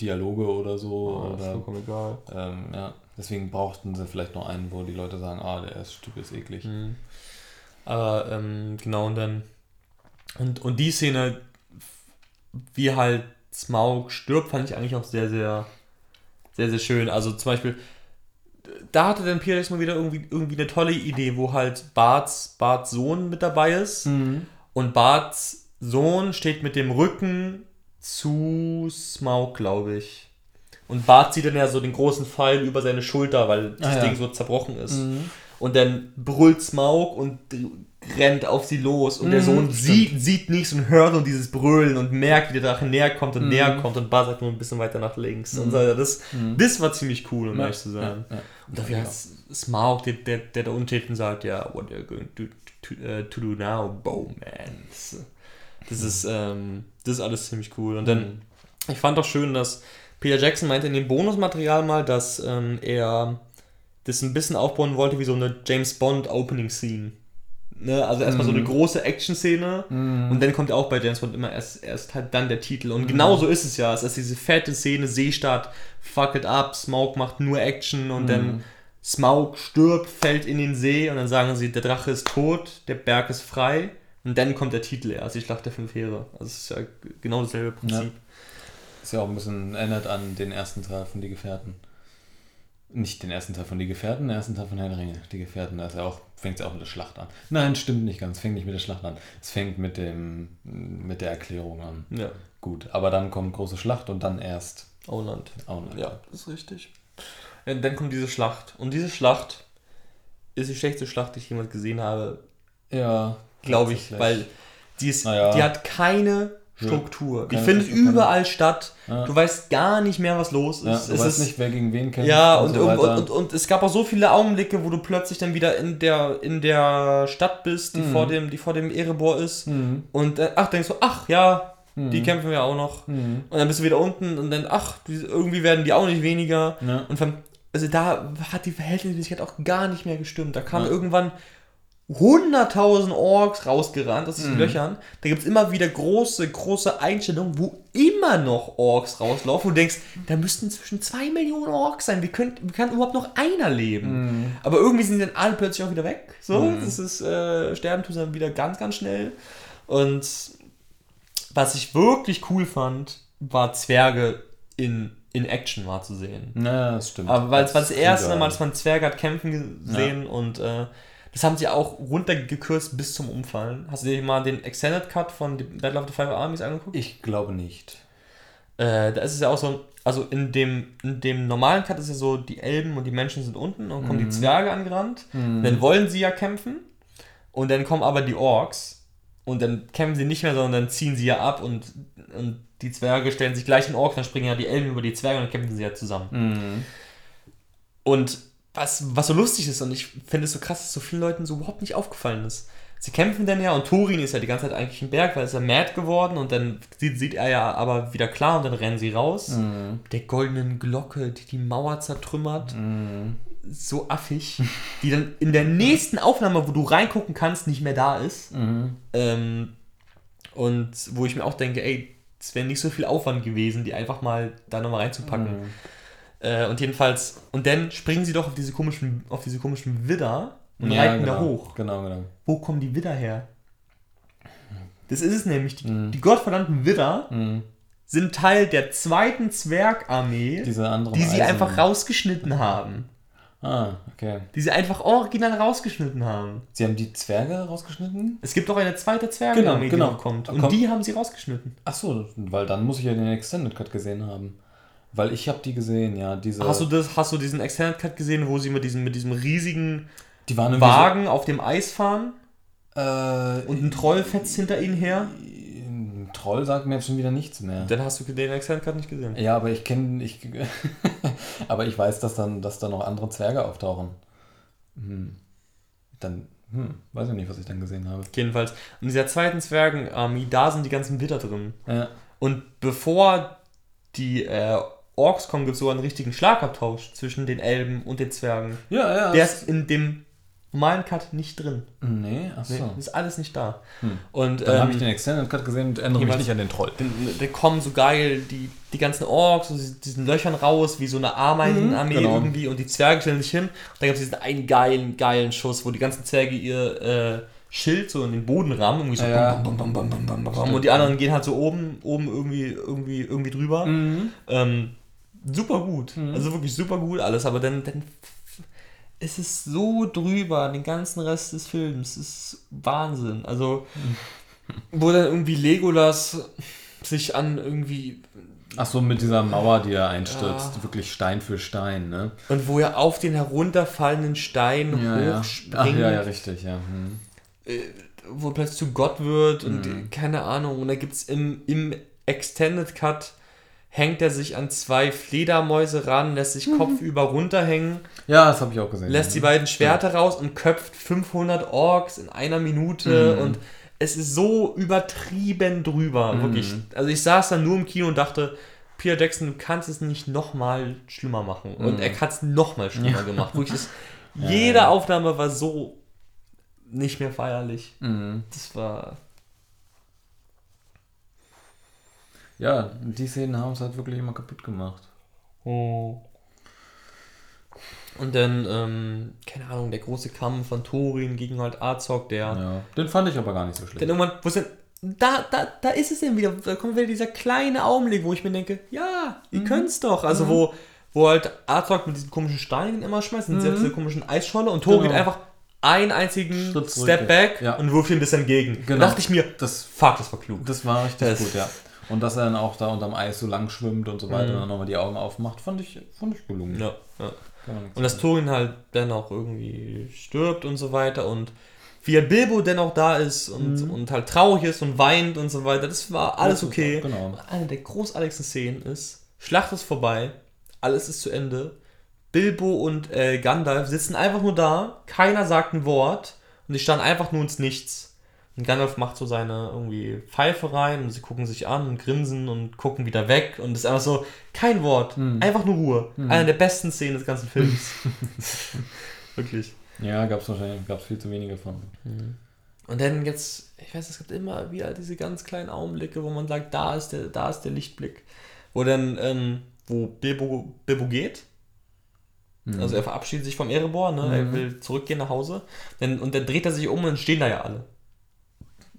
Dialoge oder so. Oh, oder, ist vollkommen egal. Ähm, ja, deswegen brauchten sie vielleicht noch einen, wo die Leute sagen, ah, der ist, Typ ist eklig. Mhm. Aber ähm, genau, und dann. Und, und die Szene, wie halt Smaug stirbt, fand ich eigentlich auch sehr, sehr sehr, sehr schön. Also zum Beispiel, da hatte dann Pierre mal wieder irgendwie, irgendwie eine tolle Idee, wo halt Barts, Barts Sohn mit dabei ist. Mhm. Und Barts Sohn steht mit dem Rücken zu Smaug, glaube ich. Und Bart zieht dann ja so den großen Pfeil über seine Schulter, weil das ah, ja. Ding so zerbrochen ist. Mhm. Und dann brüllt Smaug und rennt auf sie los und mm, der mhm, Sohn sieht, sieht nichts und hört nur dieses Brüllen und merkt, wie der Drache näher kommt und mm. näher kommt und Buzz sagt nur ein bisschen weiter nach links. Und so, das, mm. das war ziemlich cool, um ja, ehrlich zu sein. Ja. Und dafür hat Smaug, der, der, der da unten sagt, ja, what are you going to, to, uh, to do now, Bowman? Das, das ist, ähm, das ist alles ziemlich cool. Und dann, mhm. ich fand auch schön, dass Peter Jackson meinte in dem Bonusmaterial mal, dass ähm, er das ein bisschen aufbauen wollte wie so eine James Bond Opening Scene Ne? Also erstmal so eine große Action-Szene Mhm. und dann kommt ja auch bei James Bond immer erst, erst halt dann der Titel. Und genau so ist es ja. Es ist diese fette Szene, Seestart, fuck it up, Smoke macht nur Action und dann Smaug stirbt, fällt in den See und dann sagen sie, der Drache ist tot, der Berg ist frei und dann kommt der Titel erst, die Schlacht der fünf Heere. Also es ist ja genau dasselbe Prinzip. Ist ja auch ein bisschen erinnert an den ersten Teil von Die Gefährten. Nicht den ersten Teil von Die Gefährten, den ersten Teil von Herr der Ringe. Die Gefährten, da ist ja auch, fängt es auch mit der Schlacht an. Nein, stimmt nicht ganz. Fängt nicht mit der Schlacht an. Es fängt mit dem mit der Erklärung an. Ja. Gut, aber dann kommt große Schlacht und dann erst Auenland. Auenland. Ja, das ist richtig. Ja, dann kommt diese Schlacht. Und diese Schlacht ist die schlechteste Schlacht, die ich jemals gesehen habe, Ja, glaube ich, weil die, ist, Naja. die hat keine Struktur. Die findet überall statt. Ja. Du weißt gar nicht mehr, was los ist. Ja, es du weißt ist nicht, wer gegen wen kämpft. Ja, und, so und, und, und, es gab auch so viele Augenblicke, wo du plötzlich dann wieder in der, in der Stadt bist, die, Mhm. vor dem, die vor dem Erebor ist. Mhm. Und äh, ach, denkst du, ach ja, die Mhm. kämpfen wir auch noch. Mhm. Und dann bist du wieder unten und dann, ach, die, irgendwie werden die auch nicht weniger. Ja. Und von, also da hat die Verhältnismäßigkeit auch gar nicht mehr gestimmt. Da Ja. irgendwann 100.000 Orks rausgerannt aus diesen Mhm. Löchern. Da gibt es immer wieder große, große Einstellungen, wo immer noch Orks rauslaufen. Und du denkst, da müssten zwischen 2 Millionen Orks sein. Wie, könnt, wie kann überhaupt noch einer leben? Mhm. Aber irgendwie sind die dann alle plötzlich auch wieder weg. So, Mhm. das ist, äh, sterben tun dann wieder ganz, ganz schnell. Und was ich wirklich cool fand, war Zwerge in, in Action mal zu sehen. Ja, das stimmt. Aber weil es war das erste. Mal, dass man Zwerge hat kämpfen gesehen und äh, das haben sie auch runtergekürzt bis zum Umfallen. Hast du dir mal den Extended Cut von The Battle of the Five Armies angeguckt? Ich glaube nicht. Äh, da ist es ja auch so, also in dem, in dem normalen Cut ist ja so, die Elben und die Menschen sind unten und kommen die Zwerge angerannt. Dann wollen sie ja kämpfen und dann kommen aber die Orks und dann kämpfen sie nicht mehr, sondern dann ziehen sie ja ab und, und die Zwerge stellen sich gleich in Orks, dann springen ja die Elben über die Zwerge und dann kämpfen sie ja zusammen. Mhm. Und was, was so lustig ist, und ich finde es so krass, dass so vielen Leuten so überhaupt nicht aufgefallen ist. Sie kämpfen dann ja und Thorin ist ja die ganze Zeit eigentlich ein Berg, weil er ist ja mad geworden und dann sieht, sieht er ja aber wieder klar und dann rennen sie raus. Mhm. Der goldenen Glocke, die die Mauer zertrümmert. Mhm. So affig. Die dann in der nächsten Aufnahme, wo du reingucken kannst, nicht mehr da ist. Mhm. Ähm, und wo ich mir auch denke, ey, es wäre nicht so viel Aufwand gewesen, die einfach mal da nochmal reinzupacken. Äh, und jedenfalls, und dann springen sie doch auf diese komischen, auf diese komischen Widder und Ja, reiten genau. da hoch. Genau, genau. Wo kommen die Widder her? Das ist es nämlich. Die, Mhm. die gottverdammten Widder Mhm. sind Teil der zweiten Zwergarmee, die sie einfach rausgeschnitten haben. Ah, okay. Die sie einfach original rausgeschnitten haben. Sie haben die Zwerge rausgeschnitten? Es gibt auch eine zweite Zwergarmee, Genau, genau. die noch kommt. Und Kommt- die haben sie rausgeschnitten. Ach so, weil dann muss ich ja den Extended Cut gesehen haben. Weil ich habe die gesehen, ja, diese... Hast du, das, hast du diesen Extended Cut gesehen, wo sie mit diesem, mit diesem riesigen die waren irgendwie Wagen auf dem Eis fahren So, äh, und ein Troll fetzt hinter ihnen her? ein Troll sagt mir jetzt schon wieder nichts mehr. Dann hast du den Extended Cut nicht gesehen. Ja, aber ich kenne... Ich, aber ich weiß, dass dann, dass da noch andere Zwerge auftauchen. Hm. Dann... Hm, weiß ich nicht, was ich dann gesehen habe. Jedenfalls. In dieser zweiten Zwergenarmee, da sind die ganzen Widder drin. Ja. Und bevor die äh, Orks kommen, gibt es sogar einen richtigen Schlagabtausch zwischen den Elben und den Zwergen. Ja, ja. Der ist in dem normalen Cut nicht drin. Nee, ach Nee, so. ist alles nicht da. Hm. Und Dann ähm, habe ich den Extended Cut gesehen und erinnere mich nicht an den Troll. dann kommen so geil die, die ganzen Orks aus diesen Löchern raus, wie so eine Ameisenarmee Mhm, genau. irgendwie und die Zwerge stellen sich hin. Und dann gibt es diesen einen geilen, geilen Schuss, wo die ganzen Zwerge ihr äh, Schild so in den Boden rammen, irgendwie so Ja. bam, bam, bam, und die anderen gehen halt so oben, oben irgendwie, irgendwie, irgendwie drüber. Mhm. Ähm, super gut. Also wirklich super gut alles, aber dann, dann ist es so drüber, den ganzen Rest des Films. Es ist Wahnsinn. Also, wo dann irgendwie Legolas sich an irgendwie. Ach so, mit dieser Mauer, die er einstürzt. Wirklich Stein für Stein, ne? Und wo er auf den herunterfallenden Stein Ach hochspringt, ja, ja, richtig, ja. Hm. äh, wo er plötzlich zu Gott wird und Mhm. äh, keine Ahnung. Und da gibt es im, im Extended Cut hängt er sich an zwei Fledermäuse ran, lässt sich kopfüber runterhängen. Ja, das habe ich auch gesehen. lässt die beiden Schwerter raus und köpft 500 Orks in einer Minute und es ist so übertrieben drüber, wirklich. Also ich saß dann nur im Kino und dachte, Peter Jackson, du kannst es nicht nochmal schlimmer machen. Und er hat es nochmal schlimmer gemacht. Wirklich, das, jede Aufnahme war so nicht mehr feierlich. Mhm. Das war. Ja, die Szenen haben es halt wirklich immer kaputt gemacht. Oh. Und dann, ähm, keine Ahnung, der große Kampf von Thorin gegen halt Azog, der. Ja. Den fand ich aber gar nicht so Dann schlecht. irgendwann, wo es dann, da, da, da ist es dann wieder, da kommt wieder dieser kleine Augenblick, wo ich mir denke, ja, ihr Mhm. könnt's doch. Also wo, wo halt Azog mit diesen komischen Steinen immer schmeißt, und diese komischen Eisscholle und Thorin Mhm. Genau. einfach einen einzigen Schritt zurück, Step back ja. und wirft ihm das entgegen. Genau. Da dachte ich mir, Das, fuck, das war klug. das war richtig Das- gut, ja. Und dass er dann auch da unterm Eis so lang schwimmt und so weiter Mhm. und dann nochmal die Augen aufmacht, fand ich, fand ich gelungen. Ja, ja. Und dass. Thorin halt dann auch irgendwie stirbt und so weiter und wie halt Bilbo dann auch da ist und, Mhm. und halt traurig ist und weint und so weiter, das war alles okay. genau. Eine der großartigsten Szenen ist, Schlacht ist vorbei, alles ist zu Ende, Bilbo und äh, Gandalf sitzen einfach nur da, keiner sagt ein Wort und die standen einfach nur ins Nichts. Und Gandalf macht so seine irgendwie Pfeife rein und sie gucken sich an und grinsen und gucken wieder weg und es ist einfach so, kein Wort, Hm. einfach nur Ruhe. Eine der besten Szenen des ganzen Films. Wirklich. Ja, gab es wahrscheinlich gab's viel zu wenige von. Und dann jetzt, ich weiß, es gibt immer wieder diese ganz kleinen Augenblicke, wo man sagt, da ist der, da ist der Lichtblick. Wo dann, ähm, wo Bilbo, Bilbo geht. Mhm. Also er verabschiedet sich vom Erebor, ne? Er will zurückgehen nach Hause. Dann, und dann dreht er sich um und dann stehen da ja alle.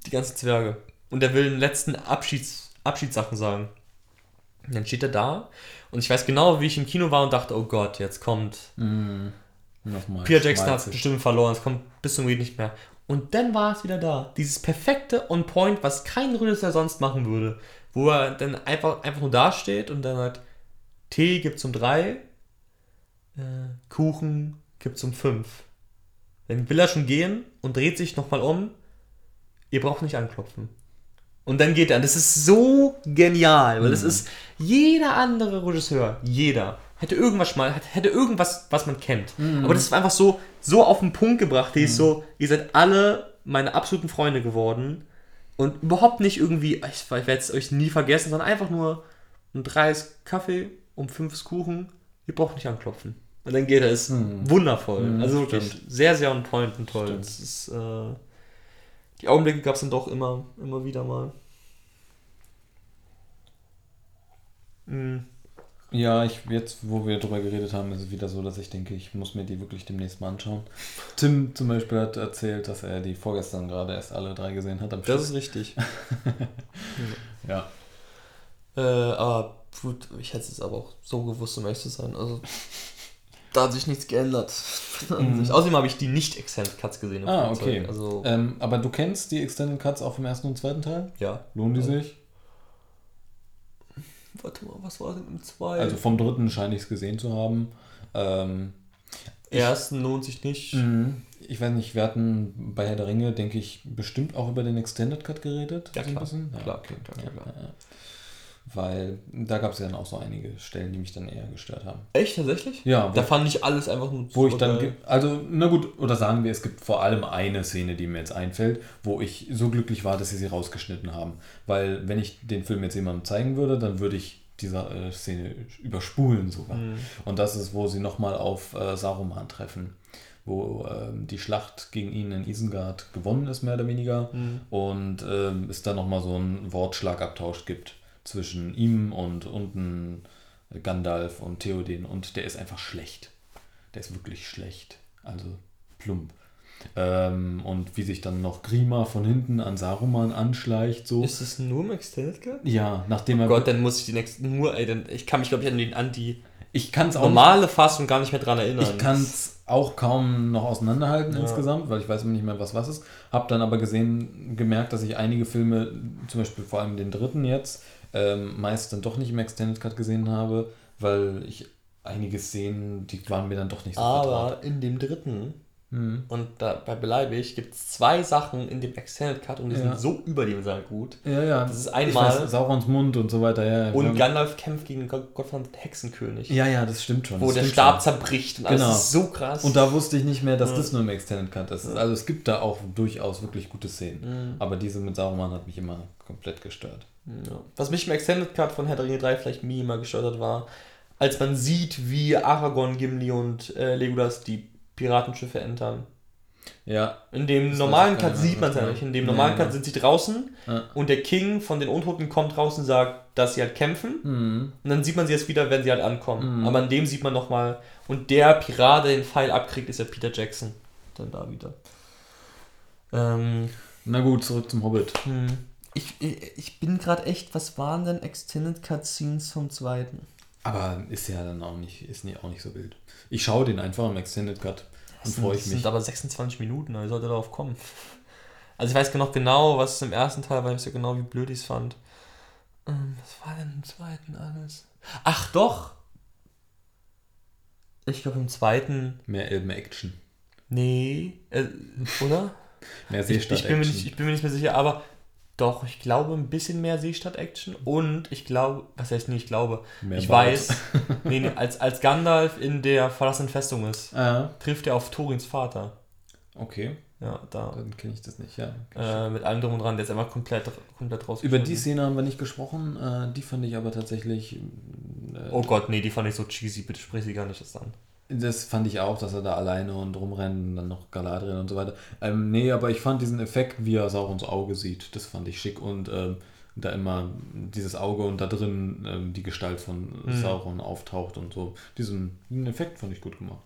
Die ganzen Zwerge. Und er will den letzten Abschieds, Abschiedssachen sagen. Und dann steht er da. Und ich weiß genau, wie ich im Kino war und dachte, oh Gott, jetzt kommt Mhm. Nochmal. Peter Jackson hat bestimmt verloren, es kommt bis zum Geht nicht mehr. Und dann war es wieder da. Dieses perfekte On-Point, was kein Regisseur sonst machen würde. Wo er dann einfach, einfach nur dasteht und dann halt Tee gibt's um drei, äh, Kuchen gibt's um fünf. Dann will er schon gehen und dreht sich nochmal um. Ihr braucht nicht anklopfen. Und dann geht er. Das ist so genial, weil das ist jeder andere Regisseur, jeder, hätte irgendwas mal, hätte irgendwas, was man kennt. Aber das ist einfach so, so auf den Punkt gebracht. Die ist so, ihr seid alle meine absoluten Freunde geworden. Und überhaupt nicht irgendwie, ich, ich werde es euch nie vergessen, sondern einfach nur ein dreies Kaffee um fünf Kuchen. Ihr braucht nicht anklopfen. Und dann geht er, ist wundervoll. Mhm, also wirklich stimmt. sehr, sehr on point und toll. Stimmt. Das ist, äh, die Augenblicke gab es dann doch immer, immer wieder mal. Mhm. Ja, ich jetzt, wo wir drüber geredet haben, ist es wieder so, dass ich denke, ich muss mir die wirklich demnächst mal anschauen. Tim zum Beispiel hat erzählt, dass er die vorgestern gerade erst alle drei gesehen hat am Das ist richtig. Ja. Äh, aber gut, ich hätte es aber auch so gewusst, um ehrlich zu sein. Also, da hat sich nichts geändert. Sich. Außerdem habe ich die nicht Extended Cuts gesehen. im Mhm. Ah, Flugzeug. okay. Also, Ähm, aber du kennst die Extended Cuts auch vom ersten und zweiten Teil? ja. Lohnen die sich? Warte mal, was war denn im zweiten? Also vom dritten scheine ich es gesehen zu haben. Ähm, ersten lohnt sich nicht. Mhm. Ich weiß nicht, wir hatten bei Herr der Ringe, denke ich, bestimmt auch über den Extended Cut geredet. Ja, so ein klar. bisschen. Klar, klar, klar, klar. Ja, ja. Weil da gab es ja dann auch so einige Stellen, die mich dann eher gestört haben. Echt, tatsächlich? Ja, Da fand ich alles einfach nur wo ich dann, also na gut, oder sagen wir, es gibt vor allem eine Szene, die mir jetzt einfällt, wo ich so glücklich war, dass sie sie rausgeschnitten haben. Weil wenn ich den Film jetzt jemandem zeigen würde, dann würde ich diese äh, Szene überspulen sogar. Mhm. Und das ist, wo sie nochmal auf äh, Saruman treffen. Wo ähm, die Schlacht gegen ihn in Isengard gewonnen ist, mehr oder weniger. Mhm. Und ähm, es dann nochmal so einen Wortschlagabtausch gibt zwischen ihm und unten Gandalf und Theoden. Und der ist einfach schlecht. Der ist wirklich schlecht. Also plump. Ähm, und wie sich dann noch Grima von hinten an Saruman anschleicht, so. Ist es nur im Extended Cut? ja, nachdem er. Oh Gott, dann muss ich die nächsten nur, ey, dann, ich kann mich glaube ich an, den, an die ich kann es auch nicht normale Fassung gar nicht mehr dran erinnern. Ich kann es auch kaum noch auseinanderhalten Ja. insgesamt, weil ich weiß immer nicht mehr, was was ist. Hab dann aber gesehen, gemerkt, dass ich einige Filme, zum Beispiel vor allem den dritten jetzt, ähm, meist dann doch nicht im Extended Cut gesehen habe, weil ich einige Szenen, die waren mir dann doch nicht so vertraut. Aber in dem dritten Mhm. und da bei Beleibig gibt es zwei Sachen in dem Extended Cut und die Ja. sind so überdimensional gut. Ja, ja. Das ist Ich einmal- weiß, Saurons Mund und so weiter, ja. ja. Und Gandalf kämpft gegen Gott, Gott von Hexenkönig. ja, ja, das stimmt schon. wo der Stab schon. zerbricht und alles Genau. ist so krass. Und da wusste ich nicht mehr, dass Ja. das nur im Extended Cut ist. Also es gibt da auch durchaus wirklich gute Szenen. Mhm. Aber diese mit Saruman hat mich immer komplett gestört. Ja. Was mich im Extended Cut von Herr der Ringe 3 vielleicht minimal gestört hat, war, als man sieht, wie Aragorn, Gimli und äh, Legolas die Piratenschiffe entern. Ja. In dem normalen Cut sieht man es ja nicht. In dem normalen ja, Cut sind sie draußen ja. und der King von den Untoten kommt draußen und sagt, dass sie halt kämpfen. Mhm. Und dann sieht man sie erst wieder, wenn sie halt ankommen. Mhm. Aber in dem sieht man nochmal. Und der Pirat, der den Pfeil abkriegt, ist ja Peter Jackson. Dann da wieder. Ähm, Na gut, zurück zum Hobbit. Hm. Ich, ich, bin gerade echt, was waren denn Extended Cutscenes vom zweiten? Aber ist ja dann auch nicht, ist nie, auch nicht so wild. Ich schaue den einfach im Extended Cut und freue ich mich. Das sind aber 26 Minuten, also sollte darauf kommen. Also ich weiß noch genau, was es im ersten Teil war, ich weiß ja genau, wie blöd ich es fand. Ähm, was war denn im zweiten alles? Ach doch! Ich glaube im zweiten. Mehr Elben-Action. Nee, äh, oder? mehr Seestadt-Action. Ich, ich, ich bin mir nicht mehr sicher, aber doch, ich glaube ein bisschen mehr Seestadt-Action und ich glaube, was heißt nicht, ich glaube, mehr ich Bart. weiß, nee, nee, als, als Gandalf in der verlassenen Festung ist, ah. trifft er auf Thorins Vater. Okay. Ja, da. Dann kenne ich das nicht, ja. Äh, mit allem drum und dran, der ist einfach komplett, komplett raus. Über die Szene haben wir nicht gesprochen, äh, die fand ich aber tatsächlich. Äh, oh Gott, nee, die fand ich so cheesy, bitte sprich sie gar nicht das an. Das fand ich auch, dass er da alleine und rumrennt und dann noch Galadriel und so weiter. Ähm, nee, aber ich fand diesen Effekt, wie er ins Auge sieht, das fand ich schick und ähm, da immer dieses Auge und da drin ähm, die Gestalt von mhm. Sauron auftaucht und so. Diesen, diesen Effekt fand ich gut gemacht.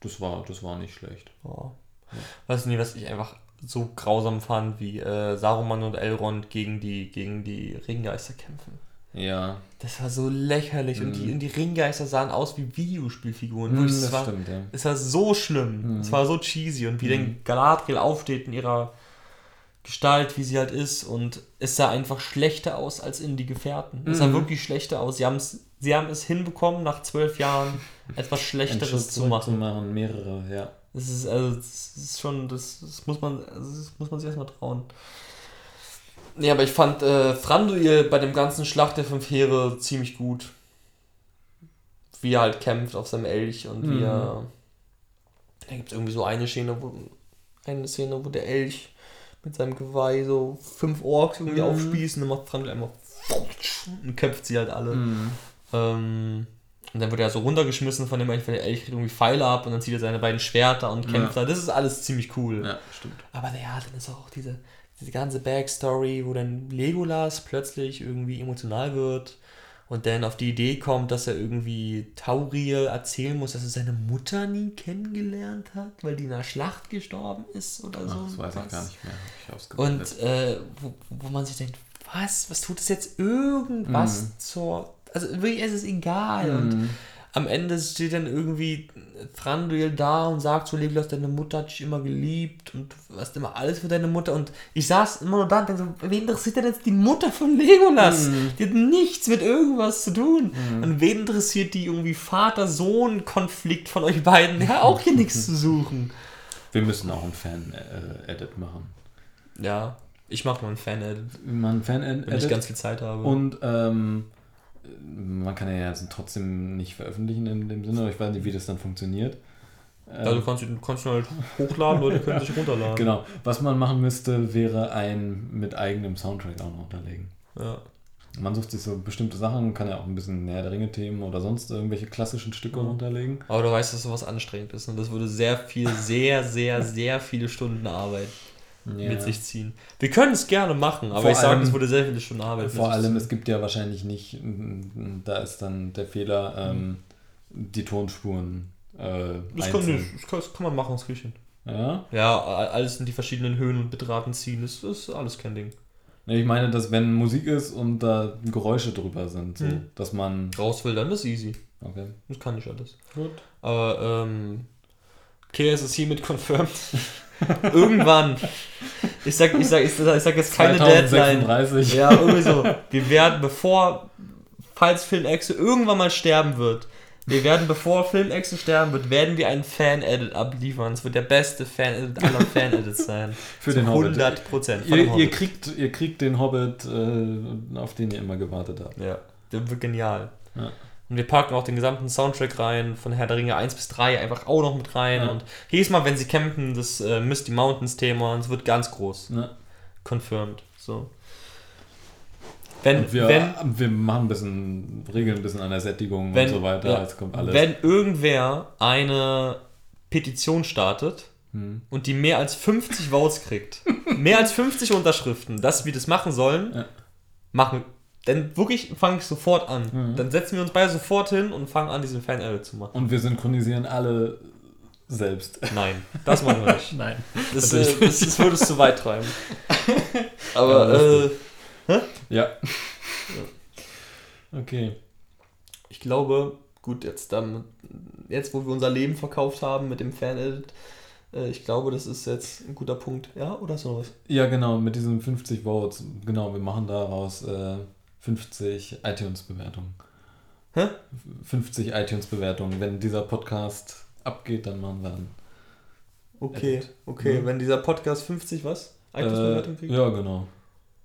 Das war, das war nicht schlecht. Oh. Ja. Weißt du nicht, was ich einfach so grausam fand, wie äh, Saruman und Elrond gegen die, gegen die Ringgeister kämpfen? Ja. Das war so lächerlich. Mhm. Und, die, mhm. und die Ringgeister sahen aus wie Videospielfiguren. Mhm, das, war, stimmt, ja. Es war so schlimm. Es mhm. war so cheesy. Und wie mhm. dann Galadriel aufsteht in ihrer Gestalt, wie sie halt ist. Und es sah einfach schlechter aus als in die Gefährten. Es sah mhm. wirklich schlechter aus. Sie, haben's, sie haben es hinbekommen, nach zwölf Jahren etwas Schlechteres zu machen. zu machen. Mehrere, ja. Das ist, also, das ist schon, das, das muss man, also, das muss man sich erstmal trauen. Nee, aber ich fand äh, Thranduil bei dem ganzen Schlacht der fünf Heere ziemlich gut. Wie er halt kämpft auf seinem Elch und mhm. wie er. Da gibt es irgendwie so eine Szene, wo. Eine Szene, wo der Elch mit seinem Geweih so fünf Orks irgendwie mhm. aufspießt und dann macht Thranduil einmal und köpft sie halt alle. Mhm. Ähm, und dann wird er so runtergeschmissen von dem Elch, weil der Elch kriegt irgendwie Pfeile ab und dann zieht er seine beiden Schwerter und kämpft ja. da. Das ist alles ziemlich cool. Ja, stimmt. Aber ja, dann ist auch diese diese ganze Backstory, wo dann Legolas plötzlich irgendwie emotional wird und dann auf die Idee kommt, dass er irgendwie Tauriel erzählen muss, dass er seine Mutter nie kennengelernt hat, weil die in einer Schlacht gestorben ist oder so. Ach, das weiß was. ich gar nicht mehr. Ich und äh, wo, wo man sich denkt, was, was tut es jetzt irgendwas mhm. zur... Also wirklich, es ist egal. Mhm. Und am Ende steht dann irgendwie Thranduil da und sagt zu Legolas, deine Mutter hat dich immer geliebt und du hast immer alles für deine Mutter. Und ich saß immer nur da und dachte so, wen interessiert denn jetzt die Mutter von Legolas? Mhm. Die hat nichts mit irgendwas zu tun. Mhm. Und wen interessiert die irgendwie Vater-Sohn-Konflikt von euch beiden? Der hat auch hier nichts zu suchen. Wir müssen auch ein Fan-Edit machen. Ja, ich mache mal ein Fan-Edit. Mal ein Fan-Edit. Wenn ich ganz viel Zeit habe. Und, ähm, man kann ja trotzdem nicht veröffentlichen in dem Sinne, aber ich weiß nicht, wie das dann funktioniert. Also du kannst, du kannst halt hochladen, Leute können sich runterladen. Genau. Was man machen müsste, wäre ein mit eigenem Soundtrack auch noch unterlegen. Ja. Man sucht sich so bestimmte Sachen, kann ja auch ein bisschen näher der Ringe-Themen oder sonst irgendwelche klassischen Stücke mhm. unterlegen. Aber du weißt, dass sowas anstrengend ist und das würde sehr viel, sehr, sehr, sehr viele Stunden Arbeit ja. mit sich ziehen. Wir können es gerne machen, aber vor ich sage, es wurde sehr viele Stunden Arbeit. Vor allem, es gibt ja wahrscheinlich nicht, da ist dann der Fehler, ähm, die Tonspuren. Äh, das, kann, das, kann, das kann man machen, das Küchen. Ja? Ja, alles in die verschiedenen Höhen und Bitraten ziehen, das ist alles kein Ding. Ich meine, dass wenn Musik ist und da Geräusche drüber sind, so, hm. dass man. Raus will, dann ist easy. Okay. Das kann ich alles. Gut. Aber, ähm, okay, es ist hiermit confirmed. Irgendwann. Ich sag, ich sag, ich sag, ich sag jetzt keine 2036. Deadline. Ja, irgendwie so. Wir werden, bevor, falls Film Exe irgendwann mal sterben wird, wir werden, bevor Film Exe sterben wird, werden wir einen Fan-Edit abliefern. Es wird der beste Fan-Edit aller Fan-Edits sein. Für den 100 Prozent. Ihr, ihr, kriegt, ihr kriegt den Hobbit, äh, auf den ihr immer gewartet habt. Ja, der wird genial. Ja. Und wir packen auch den gesamten Soundtrack rein, von Herr der Ringe 1 bis 3 einfach auch noch mit rein. Ja. Und jedes Mal, wenn sie campen, das äh, Misty Mountains Thema, und es wird ganz groß. Ja. Confirmed. So. Wenn, wir, wenn, wir machen ein bisschen, regeln ein bisschen an der Sättigung wenn, und so weiter. Ja, kommt alles. Wenn irgendwer eine Petition startet, hm. und die mehr als 50 Votes kriegt, mehr als 50 Unterschriften, dass wir das machen sollen, ja. machen dann wirklich fange ich sofort an. Mhm. Dann setzen wir uns beide sofort hin und fangen an, diesen Fan-Edit zu machen. Und wir synchronisieren alle selbst. Nein, das machen wir nicht. Nein. Das, äh, das, das würde es zu weit treiben. Aber, ja, äh, hä? Ja. Okay. Ich glaube, gut, jetzt, dann, jetzt wo wir unser Leben verkauft haben mit dem Fan-Edit, äh, ich glaube, das ist jetzt ein guter Punkt. Ja, oder so was? Ja, genau, mit diesen 50 Votes. Genau, wir machen daraus äh, 50 iTunes-Bewertungen. Hä? 50 iTunes-Bewertungen. Wenn dieser Podcast abgeht, dann machen wir einen. Okay, Edit. okay. Mhm. Wenn dieser Podcast 50 was? iTunes-Bewertungen kriegt? Ja, genau.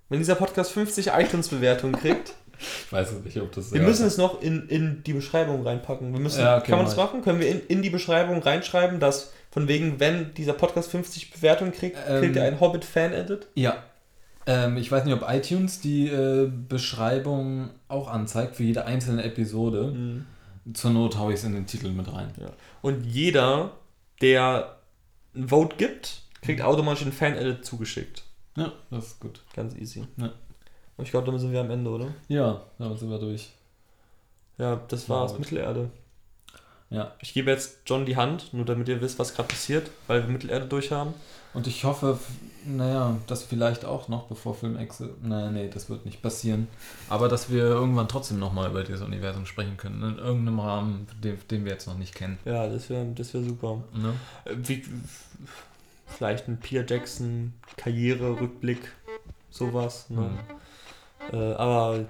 Wenn dieser Podcast 50 iTunes-Bewertungen kriegt. ich weiß nicht, ob das. Wir müssen es noch in, in die Beschreibung reinpacken. Wir müssen, ja, okay, kann man das machen? Können wir in, in die Beschreibung reinschreiben, dass von wegen, wenn dieser Podcast 50 Bewertungen kriegt, ähm, kriegt er ein Hobbit-Fan-Edit? Ja, ähm, ich weiß nicht, ob iTunes die äh, Beschreibung auch anzeigt für jede einzelne Episode. Mhm. Zur Not haue ich es in den Titel mit rein. Ja. Und jeder, der ein Vote gibt, kriegt mhm. automatisch ein Fan-Edit zugeschickt. Ja, das ist gut. Ganz easy. Ja. Und ich glaube, damit sind wir am Ende, oder? Ja, damit sind wir durch. Ja, das war's. Ja, Mittelerde. Ja. Ich gebe jetzt John die Hand, nur damit ihr wisst, was gerade passiert, weil wir Mittelerde durch haben. Und ich hoffe, naja, das vielleicht auch noch, bevor Film Exit. Naja, nee, das wird nicht passieren. Aber dass wir irgendwann trotzdem nochmal über dieses Universum sprechen können. In irgendeinem Rahmen, den, den wir jetzt noch nicht kennen. Ja, das wäre das wär super. Ne? Äh, wie, vielleicht ein Peter Jackson Karriere-Rückblick, sowas. Ne? Mhm. Äh, aber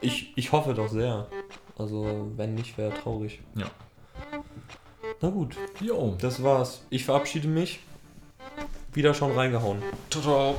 ich, ich hoffe doch sehr. Also, wenn nicht, wäre traurig. Ja. Na gut. Jo. Das war's. Ich verabschiede mich wieder schon reingehauen. Ciao, ciao.